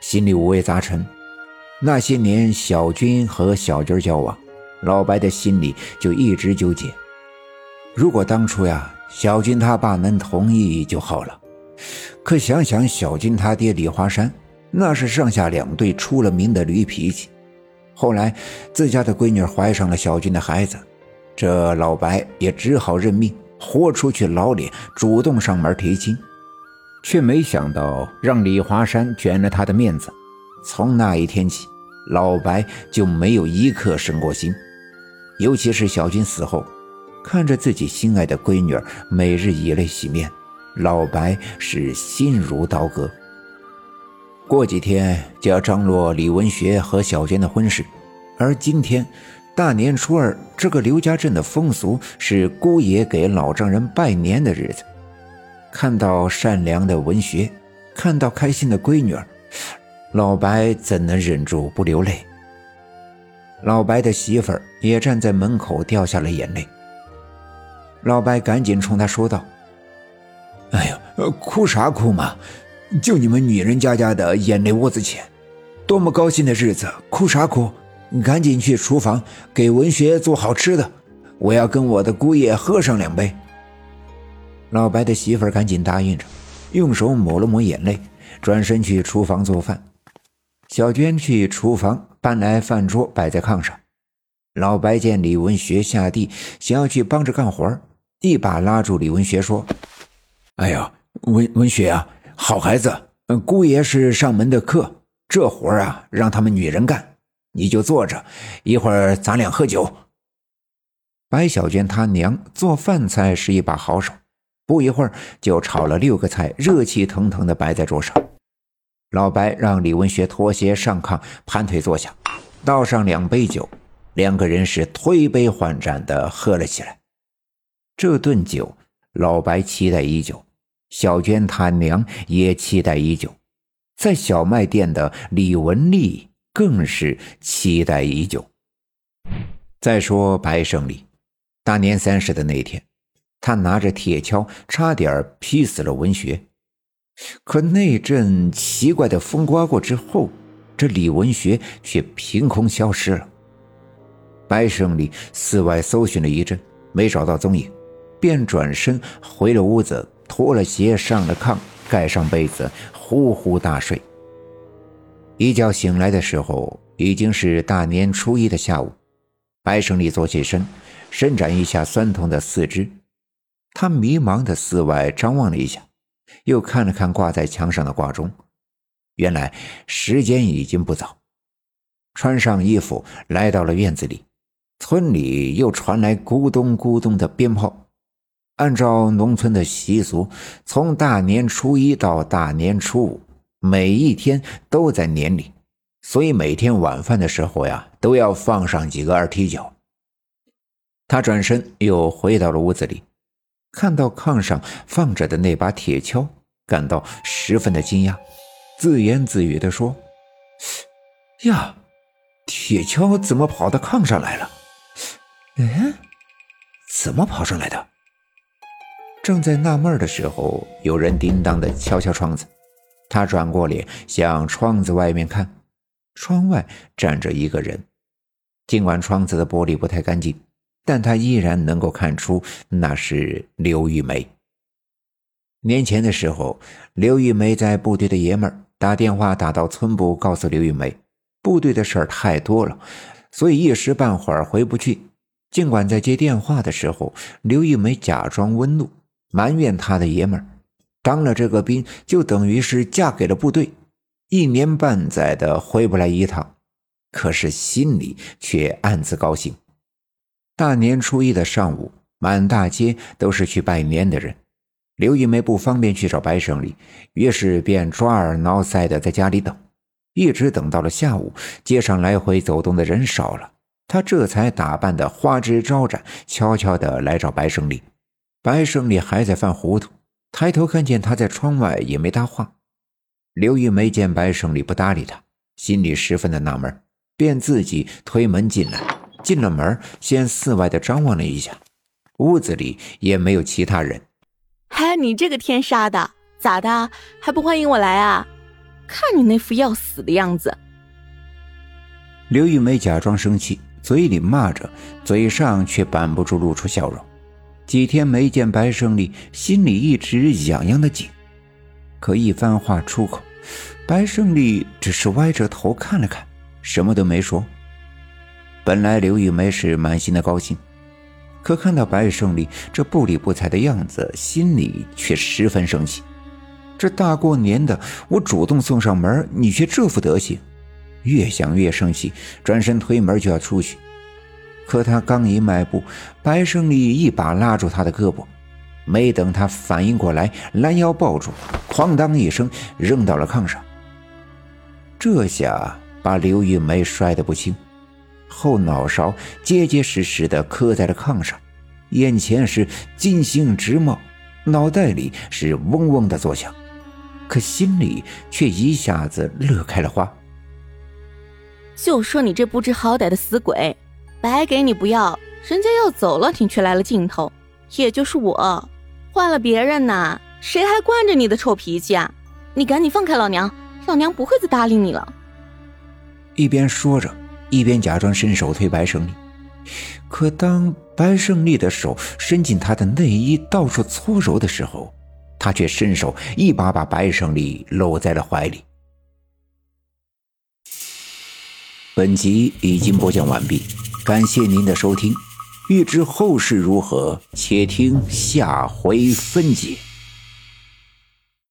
心里五味杂陈。那些年，小军和小军交往，老白的心里就一直纠结。如果当初呀，小军他爸能同意就好了。可想想小军他爹李华山，那是上下两队出了名的驴脾气。后来自家的闺女怀上了小军的孩子，这老白也只好认命，豁出去老脸，主动上门提亲。却没想到让李华山卷了他的面子。从那一天起，老白就没有一刻省过心。尤其是小军死后，看着自己心爱的闺女每日以泪洗面，老白是心如刀割。过几天就要张罗李文学和小娟的婚事，而今天大年初二，这个刘家镇的风俗是姑爷给老丈人拜年的日子。看到善良的文学，看到开心的闺女儿，老白怎能忍住不流泪？老白的媳妇儿也站在门口掉下了眼泪。老白赶紧冲他说道：“哎呀，哭啥哭嘛？就你们女人家家的眼泪窝子浅，多么高兴的日子，哭啥哭？赶紧去厨房给文学做好吃的，我要跟我的姑爷喝上两杯。”老白的媳妇儿赶紧答应着，用手抹了抹眼泪，转身去厨房做饭。小娟去厨房搬来饭桌，摆在炕上。老白见李文学下地，想要去帮着干活，一把拉住李文学说：“哎呀，文文学啊，好孩子，姑爷是上门的客，这活啊让他们女人干，你就坐着，一会儿咱俩喝酒。”白小娟她娘做饭菜是一把好手。不一会儿，就炒了六个菜，热气腾腾的摆在桌上。老白让李文学脱鞋上炕，盘腿坐下，倒上两杯酒，两个人是推杯换盏的喝了起来。这顿酒，老白期待已久，小娟他娘也期待已久，在小卖店的李文丽更是期待已久。再说白胜利，大年三十的那天。他拿着铁锹，差点劈死了文学。可那阵奇怪的风刮过之后，这李文学却凭空消失了。白胜利四外搜寻了一阵，没找到踪影，便转身回了屋子，脱了鞋，上了炕，盖上被子，呼呼大睡。一觉醒来的时候，已经是大年初一的下午。白胜利坐起身，伸展一下酸痛的四肢。他迷茫的四外张望了一下，又看了看挂在墙上的挂钟，原来时间已经不早。穿上衣服，来到了院子里，村里又传来咕咚咕咚的鞭炮。按照农村的习俗，从大年初一到大年初五，每一天都在年里，所以每天晚饭的时候呀，都要放上几个二踢脚。他转身又回到了屋子里。看到炕上放着的那把铁锹，感到十分的惊讶，自言自语地说：“呀，铁锹怎么跑到炕上来了？嗯，怎么跑上来的？”正在纳闷的时候，有人叮当的敲敲窗子。他转过脸向窗子外面看，窗外站着一个人，尽管窗子的玻璃不太干净。但他依然能够看出那是刘玉梅。年前的时候，刘玉梅在部队的爷们儿打电话打到村部，告诉刘玉梅，部队的事儿太多了，所以一时半会儿回不去。尽管在接电话的时候，刘玉梅假装温怒，埋怨他的爷们儿当了这个兵，就等于是嫁给了部队，一年半载的回不来一趟，可是心里却暗自高兴。大年初一的上午，满大街都是去拜年的人。刘玉梅不方便去找白胜利，于是便抓耳挠腮的在家里等，一直等到了下午，街上来回走动的人少了，她这才打扮的花枝招展，悄悄的来找白胜利。白胜利还在犯糊涂，抬头看见他在窗外，也没搭话。刘玉梅见白胜利不搭理他，心里十分的纳闷，便自己推门进来。进了门，先四外的张望了一下，屋子里也没有其他人。嗨，你这个天杀的，咋的？还不欢迎我来啊？看你那副要死的样子。刘玉梅假装生气，嘴里骂着，嘴上却板不住露出笑容。几天没见白胜利，心里一直痒痒的紧。可一番话出口，白胜利只是歪着头看了看，什么都没说。本来刘玉梅是满心的高兴，可看到白胜利这不理不睬的样子，心里却十分生气。这大过年的，我主动送上门，你却这副德行。越想越生气，转身推门就要出去。可他刚一迈步，白胜利一把拉住他的胳膊，没等他反应过来，拦腰抱住，哐当一声扔到了炕上。这下把刘玉梅摔得不轻，后脑勺结结实实的磕在了炕上，眼前是金星直冒，脑袋里是嗡嗡的作响，可心里却一下子乐开了花。就说你这不知好歹的死鬼，白给你不要，人家要走了，你却来了劲头。也就是我，换了别人呐，谁还惯着你的臭脾气啊？你赶紧放开老娘，老娘不会再搭理你了。一边说着，一边假装伸手推白胜利。可当白胜利的手伸进他的内衣，到处搓揉的时候，他却伸手一把把白胜利搂在了怀里。本集已经播讲完毕，感谢您的收听。欲知后事如何，且听下回分解。